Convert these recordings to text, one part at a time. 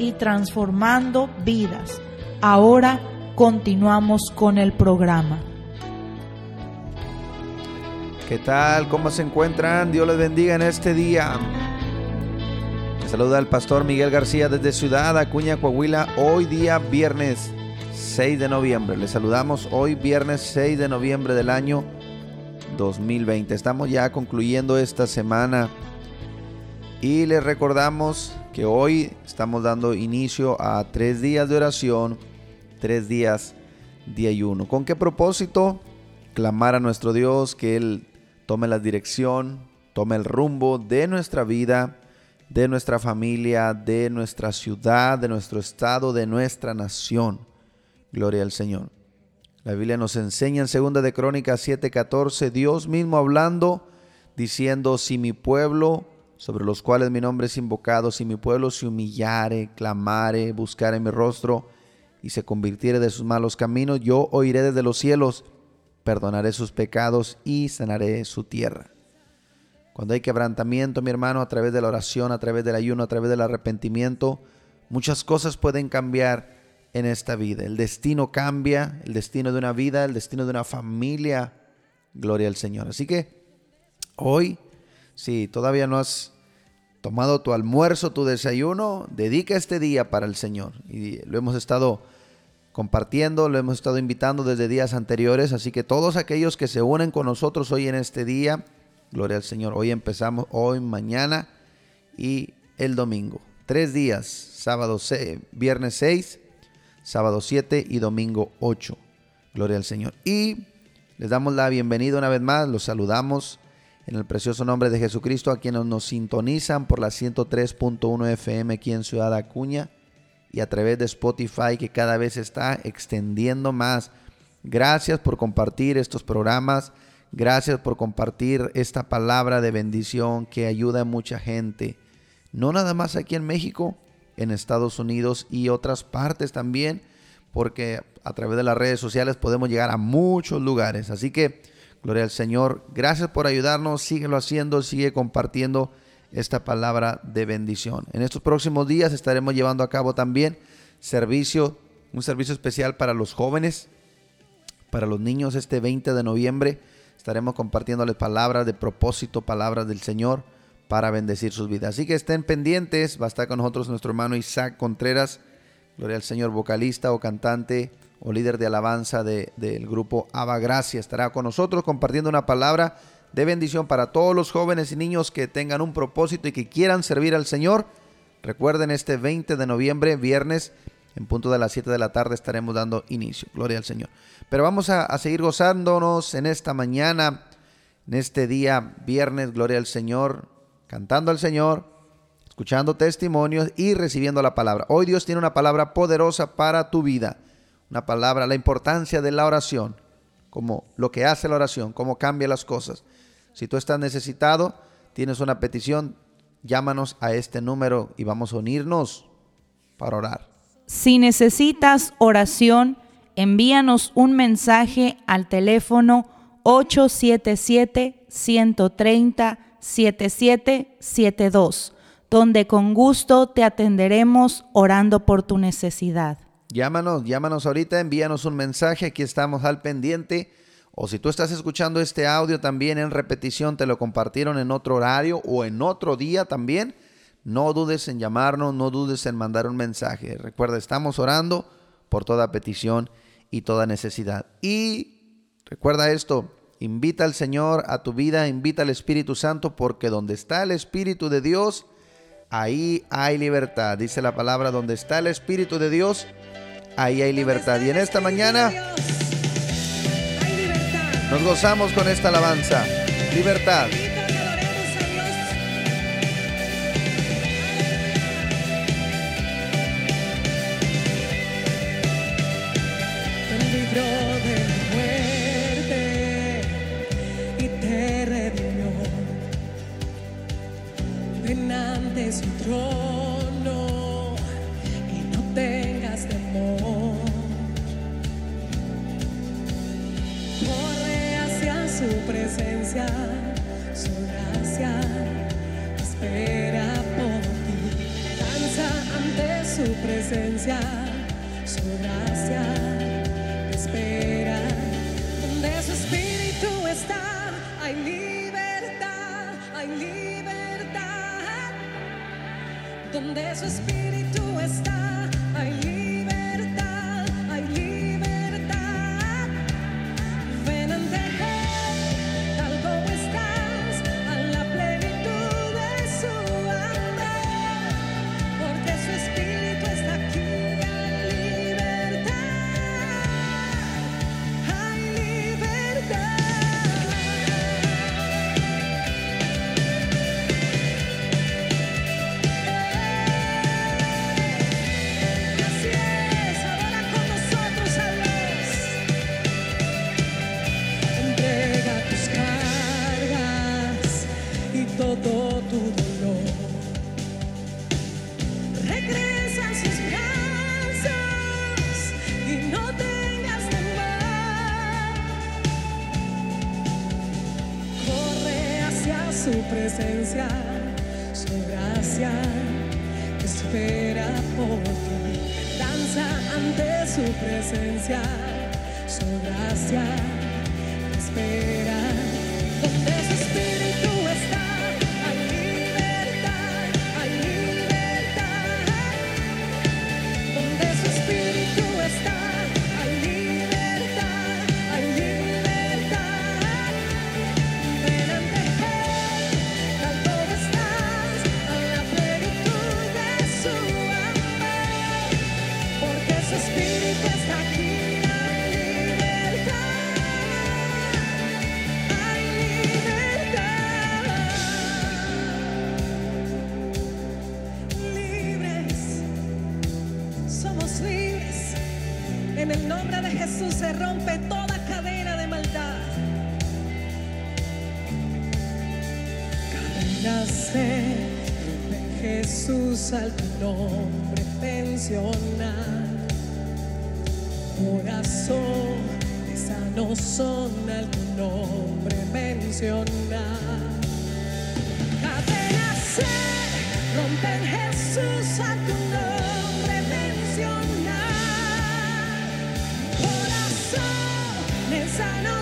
y transformando vidas. Ahora continuamos con el programa. ¿Qué tal? ¿Cómo se encuentran? Dios les bendiga en este día. saluda el pastor Miguel García desde Ciudad Acuña, Coahuila, hoy día viernes 6 de noviembre. Les saludamos hoy viernes 6 de noviembre del año 2020. Estamos ya concluyendo esta semana y les recordamos que hoy estamos dando inicio a tres días de oración, tres días de ayuno. ¿Con qué propósito? Clamar a nuestro Dios que Él tome la dirección, tome el rumbo de nuestra vida, de nuestra familia, de nuestra ciudad, de nuestro estado, de nuestra nación. Gloria al Señor. La Biblia nos enseña en 2 de Crónicas 7:14, Dios mismo hablando, diciendo, si mi pueblo, sobre los cuales mi nombre es invocado, si mi pueblo se humillare, clamare, buscare mi rostro y se convirtiere de sus malos caminos, yo oiré desde los cielos perdonaré sus pecados y sanaré su tierra. Cuando hay quebrantamiento, mi hermano, a través de la oración, a través del ayuno, a través del arrepentimiento, muchas cosas pueden cambiar en esta vida. El destino cambia, el destino de una vida, el destino de una familia. Gloria al Señor. Así que hoy, si todavía no has tomado tu almuerzo, tu desayuno, dedica este día para el Señor. Y lo hemos estado compartiendo, lo hemos estado invitando desde días anteriores, así que todos aquellos que se unen con nosotros hoy en este día, gloria al Señor, hoy empezamos, hoy, mañana y el domingo. Tres días, sábado, viernes 6, sábado 7 y domingo 8. Gloria al Señor. Y les damos la bienvenida una vez más, los saludamos en el precioso nombre de Jesucristo a quienes nos sintonizan por la 103.1 FM aquí en Ciudad Acuña y a través de Spotify que cada vez está extendiendo más. Gracias por compartir estos programas. Gracias por compartir esta palabra de bendición que ayuda a mucha gente. No nada más aquí en México, en Estados Unidos y otras partes también, porque a través de las redes sociales podemos llegar a muchos lugares. Así que, gloria al Señor. Gracias por ayudarnos. Síguelo haciendo, sigue compartiendo esta palabra de bendición. En estos próximos días estaremos llevando a cabo también servicio, un servicio especial para los jóvenes, para los niños este 20 de noviembre. Estaremos compartiéndoles palabras de propósito, palabras del Señor para bendecir sus vidas. Así que estén pendientes. Va a estar con nosotros nuestro hermano Isaac Contreras, gloria al Señor, vocalista o cantante o líder de alabanza del grupo Aba Gracia. Estará con nosotros compartiendo una palabra de bendición para todos los jóvenes y niños que tengan un propósito y que quieran servir al Señor. Recuerden, este 20 de noviembre, viernes, en punto de las 7 de la tarde estaremos dando inicio. Gloria al Señor. Pero vamos a seguir gozándonos en esta mañana, en este día, viernes, gloria al Señor, cantando al Señor, escuchando testimonios y recibiendo la palabra. Hoy Dios tiene una palabra poderosa para tu vida. Una palabra, la importancia de la oración, como lo que hace la oración, cómo cambia las cosas. Si tú estás necesitado, tienes una petición, llámanos a este número y vamos a unirnos para orar. Si necesitas oración, envíanos un mensaje al teléfono 877-130-7772, donde con gusto te atenderemos orando por tu necesidad. Llámanos, llámanos ahorita, envíanos un mensaje, aquí estamos al pendiente o si tú estás escuchando este audio también en repetición, te lo compartieron en otro horario o en otro día también, no dudes en llamarnos, no dudes en mandar un mensaje. Recuerda, estamos orando por toda petición y toda necesidad. Y recuerda esto, invita al Señor a tu vida, invita al Espíritu Santo, porque donde está el Espíritu de Dios, ahí hay libertad. Dice la palabra, donde está el Espíritu de Dios, ahí hay libertad. Y en esta mañana nos gozamos con esta alabanza. Libertad. Donde su espíritu está, su presencia, su gracia espera por ti. Danza ante su presencia, su gracia espera. Donde su espíritu hay al tu nombre pensionar. Corazón de sano son al nombre mencionar. Cadenas se rompen Jesús a tu nombre mencionar. Corazón de sano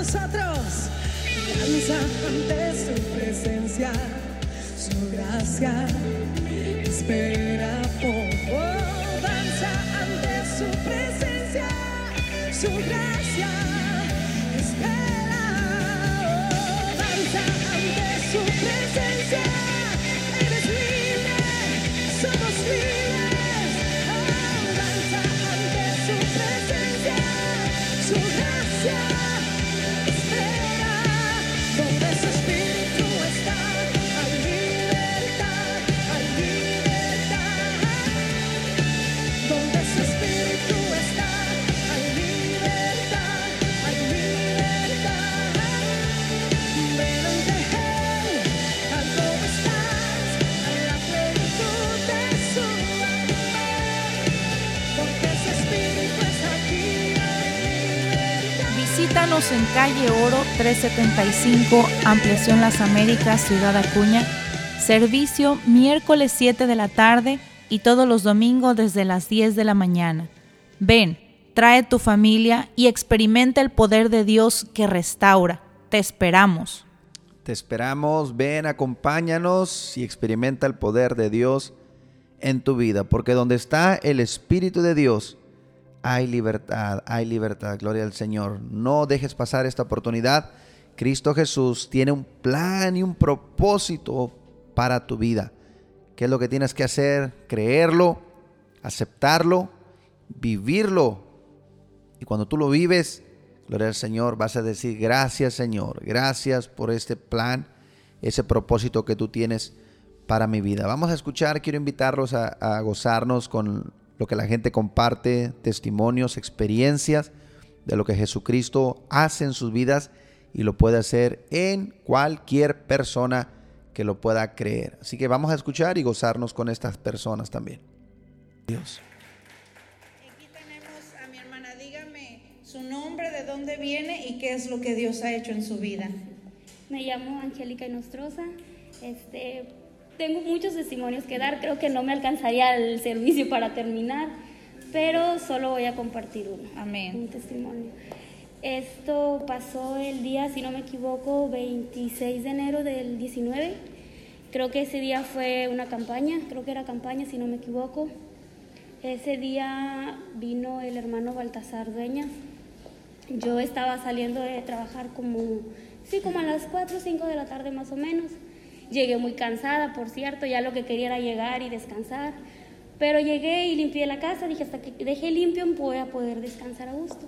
nosotros. Danza ante su presencia. su gracia espera por oh, danza ante su presencia, su gracia Visítanos en calle Oro 375, Ampliación Las Américas, Ciudad Acuña. Servicio miércoles 7 de la tarde y todos los domingos desde las 10 de la mañana. Ven, trae tu familia y experimenta el poder de Dios que restaura. Te esperamos. Te esperamos, ven, acompáñanos y experimenta el poder de Dios en tu vida, porque donde está el Espíritu de Dios, hay libertad, hay libertad, gloria al Señor. No dejes pasar esta oportunidad. Cristo Jesús tiene un plan y un propósito para tu vida. ¿Qué es lo que tienes que hacer? Creerlo, aceptarlo, vivirlo. Y cuando tú lo vives, gloria al Señor, vas a decir, gracias Señor, gracias por este plan, ese propósito que tú tienes para mi vida. Vamos a escuchar, quiero invitarlos a, a gozarnos con lo que la gente comparte, testimonios, experiencias de lo que Jesucristo hace en sus vidas y lo puede hacer en cualquier persona que lo pueda creer. Así que vamos a escuchar y gozarnos con estas personas también. Dios. Aquí tenemos a mi hermana. Dígame su nombre, de dónde viene y qué es lo que Dios ha hecho en su vida. Me llamo Angélica Inostroza. Este, tengo muchos testimonios que dar. Creo que no me alcanzaría el servicio para terminar, pero solo voy a compartir uno. Amén. Un testimonio. Esto pasó el día, si no me equivoco, 26 de enero del 19. Creo que ese día fue una campaña, creo que era campaña, si no me equivoco. Ese día vino el hermano Baltasar Dueñas. Yo estaba saliendo de trabajar como, sí, como a las 4 o 5 de la tarde más o menos. Llegué muy cansada, por cierto, ya lo que quería era llegar y descansar. Pero llegué y limpié la casa, dije, hasta que dejé limpio voy a poder descansar a gusto.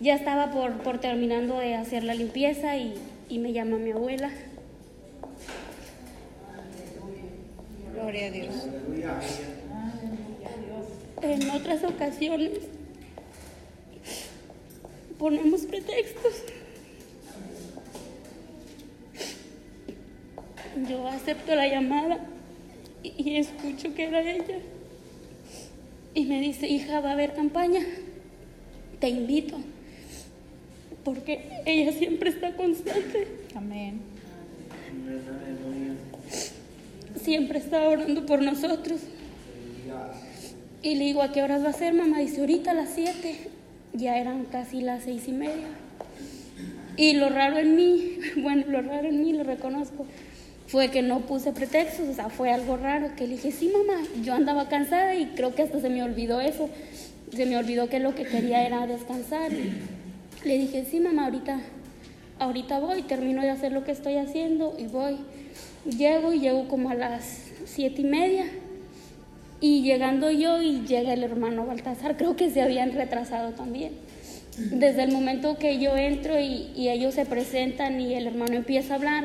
Ya estaba por, por terminando de hacer la limpieza y, y me llama mi abuela. Gloria a Dios. En otras ocasiones ponemos pretextos. Yo acepto la llamada y, y escucho que era ella. Y me dice, hija, va a haber campaña. Te invito. Porque ella siempre está constante. Amén. siempre está orando por nosotros. Y le digo, ¿a qué horas va a ser, mamá? Dice, ahorita a las 7. Ya eran casi las seis y media. Y lo raro en mí, bueno, lo raro en mí, lo reconozco, fue que no puse pretextos, o sea, fue algo raro, que le dije, sí, mamá, yo andaba cansada y creo que hasta se me olvidó eso. Se me olvidó que lo que quería era descansar. Le dije, sí, mamá, ahorita, ahorita voy, termino de hacer lo que estoy haciendo y voy. Llego y llego como a las siete y media. Y llegando yo y llega el hermano Baltasar, creo que se habían retrasado también. Desde el momento que yo entro y ellos se presentan y el hermano empieza a hablar,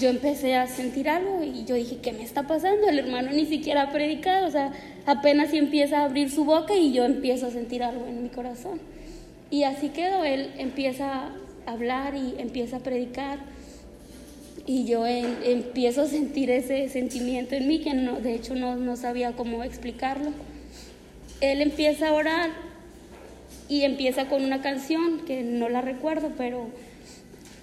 yo empecé a sentir algo y yo dije, ¿qué me está pasando? El hermano ni siquiera ha predicado, o sea, apenas si empieza a abrir su boca y yo empiezo a sentir algo en mi corazón. Y así quedó, él empieza a hablar y empieza a predicar y yo empiezo a sentir ese sentimiento en mí que no, de hecho no, no sabía cómo explicarlo. Él empieza a orar y empieza con una canción que no la recuerdo, pero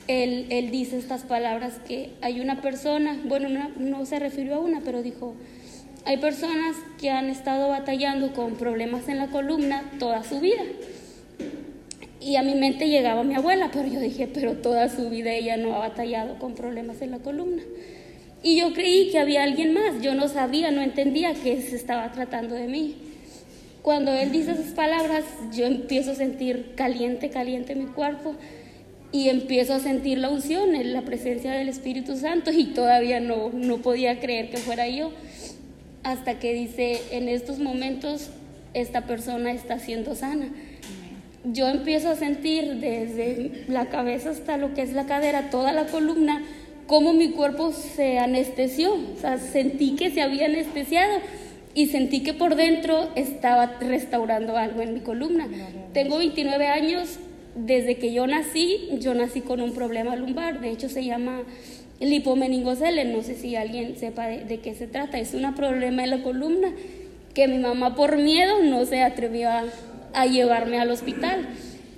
él, él dice estas palabras que hay una persona, bueno, una- no se refirió a una, pero dijo, hay personas que han estado batallando con problemas en la columna toda su vida. Y a mi mente llegaba mi abuela, pero yo dije, pero toda su vida ella no ha batallado con problemas en la columna. Y yo creí que había alguien más. Yo no sabía, no entendía que se estaba tratando de mí. Cuando él dice esas palabras, yo empiezo a sentir caliente, caliente mi cuerpo y empiezo a sentir la unción, la presencia del Espíritu Santo y todavía no, no podía creer que fuera yo. Hasta que dice, en estos momentos esta persona está siendo sana. Yo empiezo a sentir desde la cabeza hasta lo que es la cadera, toda la columna, cómo mi cuerpo se anestesió. O sea, sentí que se había anestesiado y sentí que por dentro estaba restaurando algo en mi columna. Tengo 29 años, desde que yo nací, yo nací con un problema lumbar, de hecho se llama lipomeningocele, no sé si alguien sepa de, qué se trata, es un problema en la columna que mi mamá por miedo no se atrevió a, a llevarme al hospital.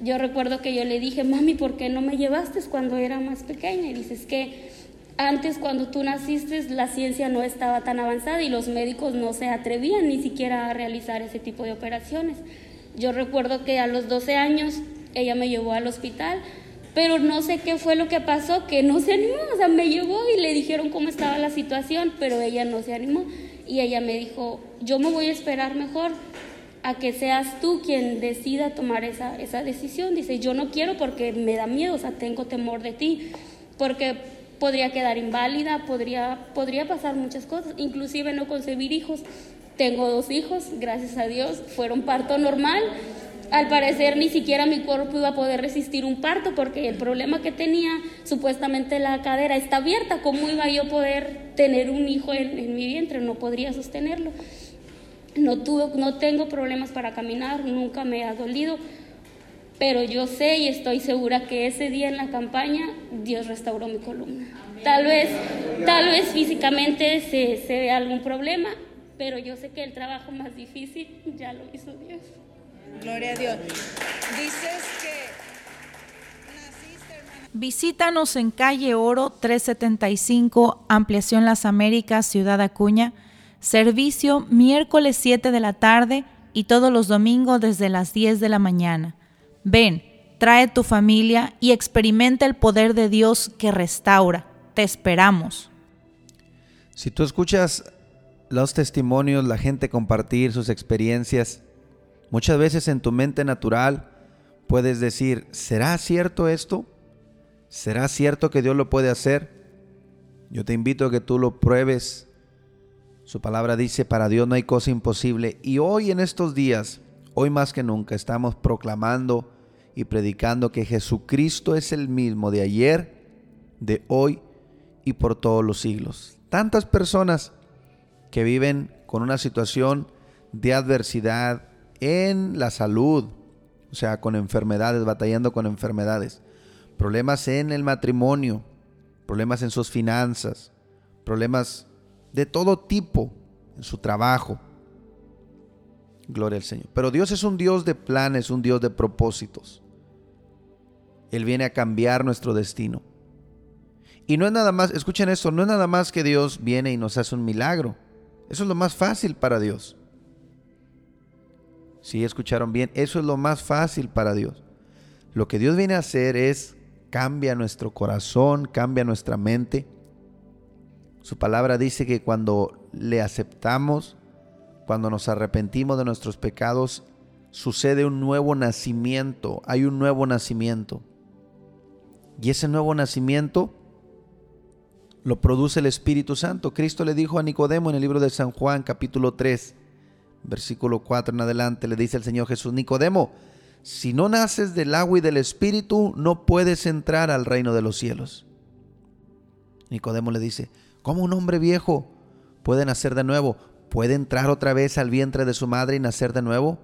Yo recuerdo que yo le dije, mami, ¿por qué no me llevaste cuando era más pequeña? Y dices que antes cuando tú naciste la ciencia no estaba tan avanzada y los médicos no se atrevían ni siquiera a realizar ese tipo de operaciones. Yo recuerdo que a los 12 años ella me llevó al hospital, pero no sé qué fue lo que pasó, que no se animó, o sea, me llevó y le dijeron cómo estaba la situación, pero ella no se animó y ella me dijo, yo me voy a esperar mejor a que seas tú quien decida tomar esa, esa decisión. Dice, yo no quiero porque me da miedo, o sea, tengo temor de ti, porque podría quedar inválida, podría, podría pasar muchas cosas, inclusive no concebir hijos. Tengo dos hijos, gracias a Dios, fueron parto normal. Al parecer ni siquiera mi cuerpo iba a poder resistir un parto porque el problema que tenía, supuestamente la cadera está abierta, ¿cómo iba yo a poder tener un hijo en, mi vientre? No podría sostenerlo. No, tuve, no tengo problemas para caminar, nunca me ha dolido, pero yo sé y estoy segura que ese día en la campaña Dios restauró mi columna. Tal vez, tal vez físicamente se, se vea algún problema, pero yo sé que el trabajo más difícil ya lo hizo Dios. Gloria a Dios. Dices que naciste, hermana. Visítanos en calle Oro 375, Ampliación Las Américas, Ciudad Acuña. Servicio miércoles 7 de la tarde y todos los domingos desde las 10 de la mañana. Ven, trae tu familia y experimenta el poder de Dios que restaura. Te esperamos. Si tú escuchas los testimonios, la gente compartir sus experiencias, muchas veces en tu mente natural puedes decir, ¿será cierto esto? ¿Será cierto que Dios lo puede hacer? Yo te invito a que tú lo pruebes su palabra dice, para Dios no hay cosa imposible. Y hoy en estos días, hoy más que nunca, estamos proclamando y predicando que Jesucristo es el mismo de ayer, de hoy y por todos los siglos. Tantas personas que viven con una situación de adversidad en la salud, o sea, con enfermedades, batallando con enfermedades, problemas en el matrimonio, problemas en sus finanzas, problemas de todo tipo en su trabajo. Gloria al Señor. Pero Dios es un Dios de planes, un Dios de propósitos. Él viene a cambiar nuestro destino. Y no es nada más, escuchen esto, no es nada más que Dios viene y nos hace un milagro. Eso es lo más fácil para Dios. Si escucharon bien, eso es lo más fácil para Dios. Lo que Dios viene a hacer es cambia nuestro corazón, cambia nuestra mente su palabra dice que cuando le aceptamos, cuando nos arrepentimos de nuestros pecados, sucede un nuevo nacimiento, hay un nuevo nacimiento. Y ese nuevo nacimiento lo produce el Espíritu Santo. Cristo le dijo a Nicodemo en el libro de San Juan capítulo 3, versículo 4 en adelante, le dice el Señor Jesús, Nicodemo, si no naces del agua y del Espíritu, no puedes entrar al reino de los cielos. Nicodemo le dice, ¿Cómo un hombre viejo puede nacer de nuevo? ¿Puede entrar otra vez al vientre de su madre y nacer de nuevo?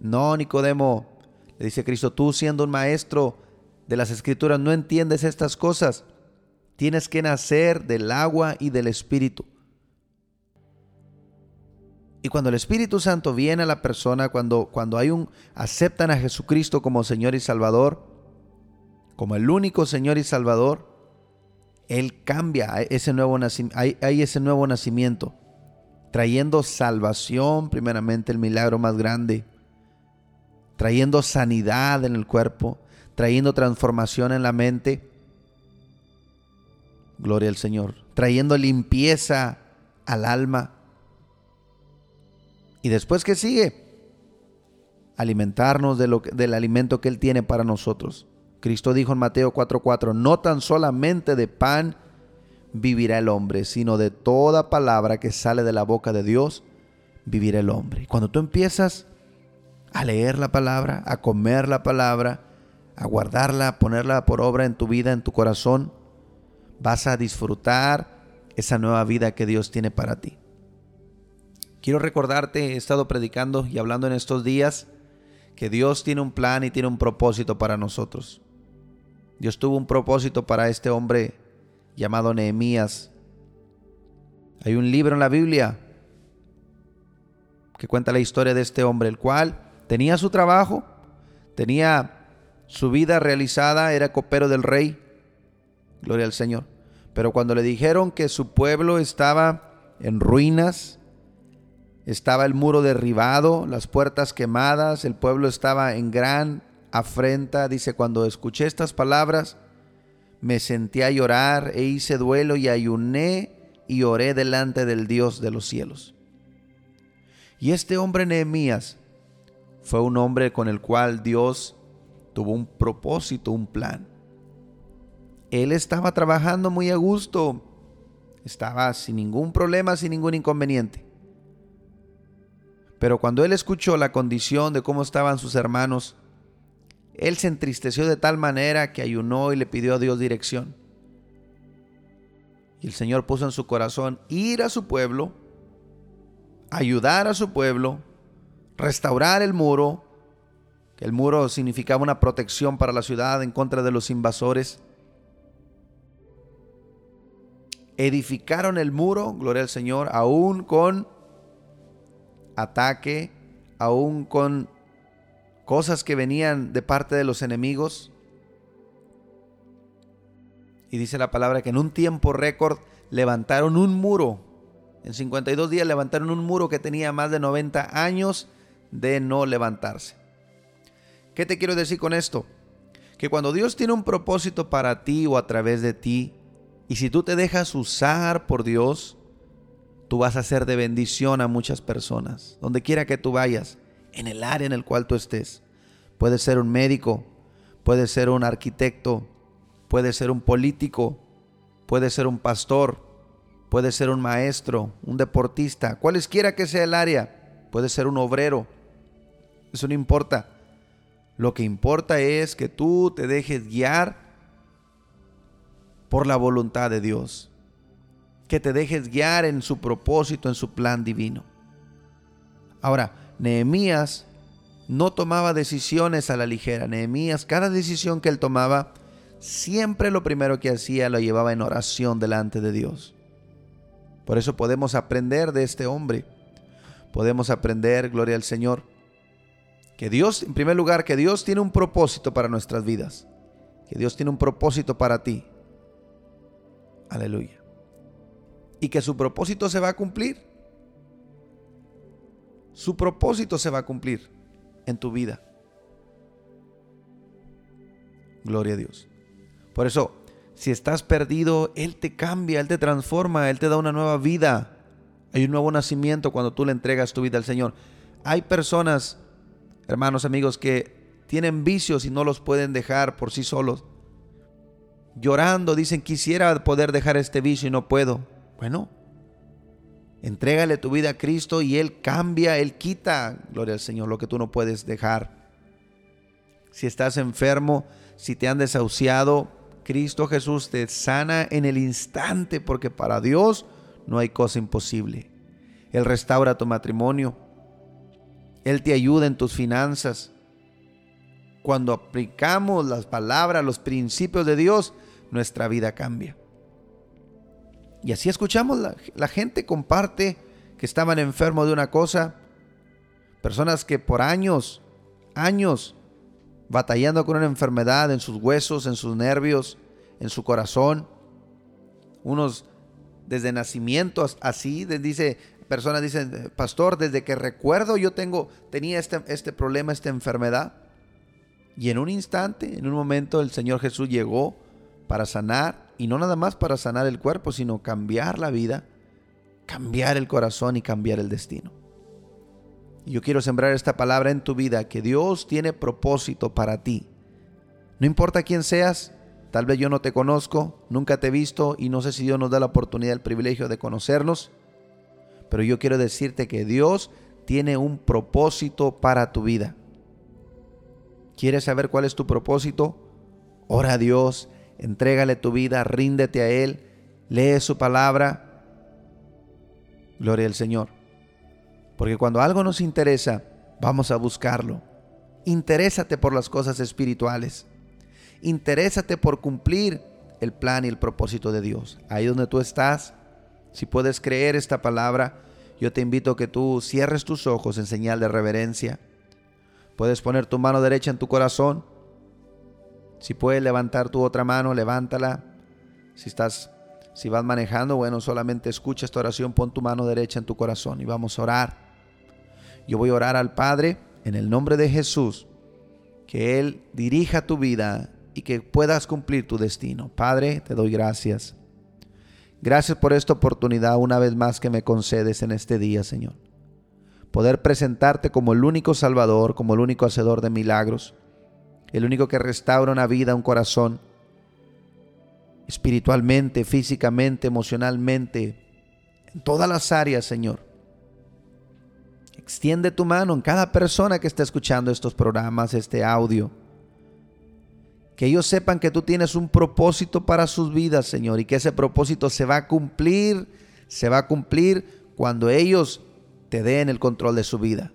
No, Nicodemo, le dice Cristo, tú siendo un maestro de las escrituras no entiendes estas cosas. Tienes que nacer del agua y del Espíritu. Y cuando el Espíritu Santo viene a la persona, cuando, cuando hay un aceptan a Jesucristo como Señor y Salvador, como el único Señor y Salvador, él cambia ese nuevo hay, hay ese nuevo nacimiento, trayendo salvación, primeramente el milagro más grande, trayendo sanidad en el cuerpo, trayendo transformación en la mente. Gloria al Señor. Trayendo limpieza al alma. Y después que sigue, alimentarnos del alimento que Él tiene para nosotros. Cristo dijo en Mateo 4:4, no tan solamente de pan vivirá el hombre, sino de toda palabra que sale de la boca de Dios vivirá el hombre. Cuando tú empiezas a leer la palabra, a comer la palabra, a guardarla, a ponerla por obra en tu vida, en tu corazón, vas a disfrutar esa nueva vida que Dios tiene para ti. Quiero recordarte, he estado predicando y hablando en estos días que Dios tiene un plan y tiene un propósito para nosotros. Dios tuvo un propósito para este hombre llamado Nehemías. Hay un libro en la Biblia que cuenta la historia de este hombre, el cual tenía su trabajo, tenía su vida realizada, era copero del rey, gloria al Señor. Pero cuando le dijeron que su pueblo estaba en ruinas, estaba el muro derribado, las puertas quemadas, el pueblo estaba en gran afrenta, dice, cuando escuché estas palabras, me sentí a llorar e hice duelo y ayuné y oré delante del Dios de los cielos. Y este hombre Nehemías fue un hombre con el cual Dios tuvo un propósito, un plan. Él estaba trabajando muy a gusto, estaba sin ningún problema, sin ningún inconveniente. Pero cuando él escuchó la condición de cómo estaban sus hermanos, él se entristeció de tal manera que ayunó y le pidió a Dios dirección. Y el Señor puso en su corazón ir a su pueblo, ayudar a su pueblo, restaurar el muro, que el muro significaba una protección para la ciudad en contra de los invasores. Edificaron el muro, gloria al Señor, aún con ataque, aún con cosas que venían de parte de los enemigos. Y dice la palabra que en un tiempo récord levantaron un muro. En 52 días levantaron un muro que tenía más de 90 años de no levantarse. ¿Qué te quiero decir con esto? Que cuando Dios tiene un propósito para ti o a través de ti, y si tú te dejas usar por Dios, tú vas a ser de bendición a muchas personas, donde quiera que tú vayas, en el área en el cual tú estés. Puedes ser un médico, puedes ser un arquitecto, puedes ser un político, puedes ser un pastor, puedes ser un maestro, un deportista, cualesquiera que sea el área, puedes ser un obrero. Eso no importa. Lo que importa es que tú te dejes guiar por la voluntad de Dios. Que te dejes guiar en su propósito, en su plan divino. Ahora, Nehemías no tomaba decisiones a la ligera. Nehemías, cada decisión que él tomaba, siempre lo primero que hacía lo llevaba en oración delante de Dios. Por eso podemos aprender de este hombre. Podemos aprender, gloria al Señor, que Dios, en primer lugar, que Dios tiene un propósito para nuestras vidas. Que Dios tiene un propósito para ti. Aleluya. Y que su propósito se va a cumplir. Su propósito se va a cumplir en tu vida. Gloria a Dios. Por eso, si estás perdido, Él te cambia, Él te transforma, Él te da una nueva vida. Hay un nuevo nacimiento cuando tú le entregas tu vida al Señor. Hay personas, hermanos, amigos, que tienen vicios y no los pueden dejar por sí solos. Llorando, dicen, quisiera poder dejar este vicio y no puedo. Bueno, entrégale tu vida a Cristo y Él cambia, Él quita, gloria al Señor, lo que tú no puedes dejar. Si estás enfermo, si te han desahuciado, Cristo Jesús te sana en el instante porque para Dios no hay cosa imposible. Él restaura tu matrimonio. Él te ayuda en tus finanzas. Cuando aplicamos las palabras, los principios de Dios, nuestra vida cambia. Y así escuchamos, la, gente comparte que estaban enfermos de una cosa. Personas que por años, años, batallando con una enfermedad en sus huesos, en sus nervios, en su corazón. Unos desde nacimiento así, dice, personas dicen, pastor, desde que recuerdo yo tengo, tenía este, este problema, esta enfermedad. Y en un instante, en un momento, el Señor Jesús llegó para sanar y no nada más para sanar el cuerpo, sino cambiar la vida, cambiar el corazón y cambiar el destino. Y yo quiero sembrar esta palabra en tu vida, que Dios tiene propósito para ti. No importa quién seas, tal vez yo no te conozco, nunca te he visto y no sé si Dios nos da la oportunidad, el privilegio de conocernos, pero yo quiero decirte que Dios tiene un propósito para tu vida. ¿Quieres saber cuál es tu propósito? Ora a Dios, entrégale tu vida, ríndete a Él, lee su palabra. Gloria al Señor. Porque cuando algo nos interesa, vamos a buscarlo. Interésate por las cosas espirituales. Interésate por cumplir el plan y el propósito de Dios. Ahí donde tú estás, si puedes creer esta palabra, yo te invito a que tú cierres tus ojos en señal de reverencia. Puedes poner tu mano derecha en tu corazón. Si puedes levantar tu otra mano, levántala. Si estás si vas manejando, bueno, solamente escucha esta oración, pon tu mano derecha en tu corazón y vamos a orar. Yo voy a orar al Padre en el nombre de Jesús, que Él dirija tu vida y que puedas cumplir tu destino. Padre, te doy gracias. Gracias por esta oportunidad una vez más que me concedes en este día, Señor. Poder presentarte como el único Salvador, como el único Hacedor de milagros, el único que restaura una vida, un corazón, espiritualmente, físicamente, emocionalmente, en todas las áreas, Señor. Extiende tu mano en cada persona que está escuchando estos programas, este audio. Que ellos sepan que tú tienes un propósito para sus vidas, Señor, y que ese propósito se va a cumplir, se va a cumplir cuando ellos te den el control de su vida.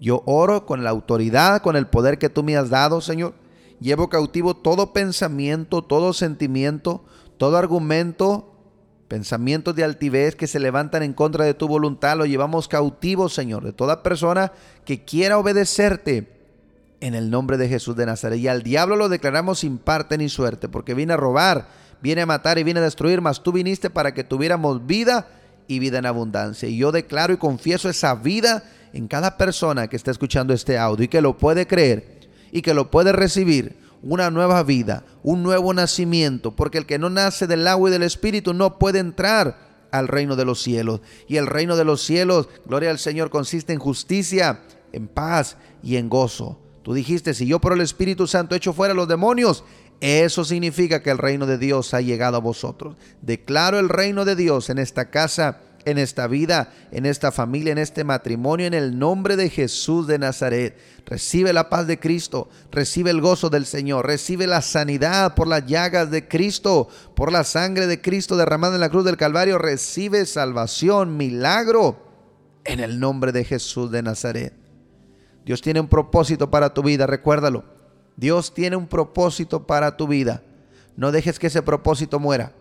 Yo oro con la autoridad, con el poder que tú me has dado, Señor. Llevo cautivo todo pensamiento, todo sentimiento, todo argumento Pensamientos de altivez que se levantan en contra de tu voluntad lo llevamos cautivo, Señor, de toda persona que quiera obedecerte en el nombre de Jesús de Nazaret. Y al diablo lo declaramos sin parte ni suerte, porque viene a robar, viene a matar y viene a destruir, mas tú viniste para que tuviéramos vida y vida en abundancia. Y yo declaro y confieso esa vida en cada persona que está escuchando este audio y que lo puede creer y que lo puede recibir una nueva vida, un nuevo nacimiento, porque el que no nace del agua y del espíritu no puede entrar al reino de los cielos. Y el reino de los cielos, gloria al Señor, consiste en justicia, en paz y en gozo. Tú dijiste, si yo por el Espíritu Santo echo fuera los demonios, eso significa que el reino de Dios ha llegado a vosotros. Declaro el reino de Dios en esta casa en esta vida, en esta familia, en este matrimonio, en el nombre de Jesús de Nazaret. Recibe la paz de Cristo, recibe el gozo del Señor, recibe la sanidad por las llagas de Cristo, por la sangre de Cristo derramada en la cruz del Calvario. Recibe salvación, milagro, en el nombre de Jesús de Nazaret. Dios tiene un propósito para tu vida, recuérdalo. Dios tiene un propósito para tu vida. No dejes que ese propósito muera.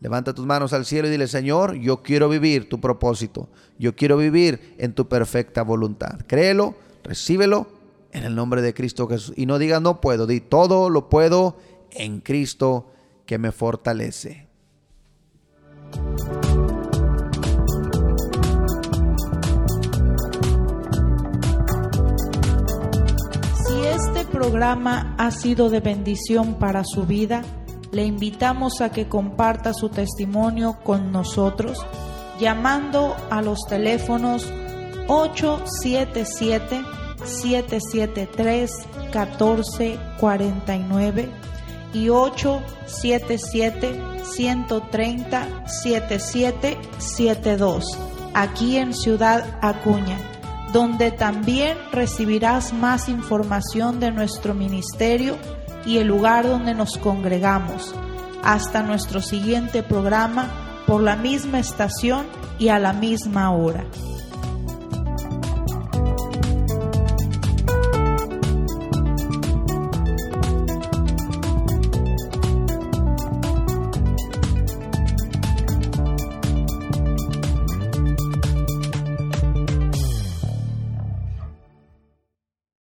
Levanta tus manos al cielo y dile, Señor, yo quiero vivir tu propósito. Yo quiero vivir en tu perfecta voluntad. Créelo, recíbelo en el nombre de Cristo Jesús. Y no digas no puedo, di todo lo puedo en Cristo que me fortalece. Si este programa ha sido de bendición para su vida, le invitamos a que comparta su testimonio con nosotros llamando a los teléfonos 877-773-1449 y 877-130-7772 aquí en Ciudad Acuña, donde también recibirás más información de nuestro ministerio y el lugar donde nos congregamos. Hasta nuestro siguiente programa por la misma estación y a la misma hora.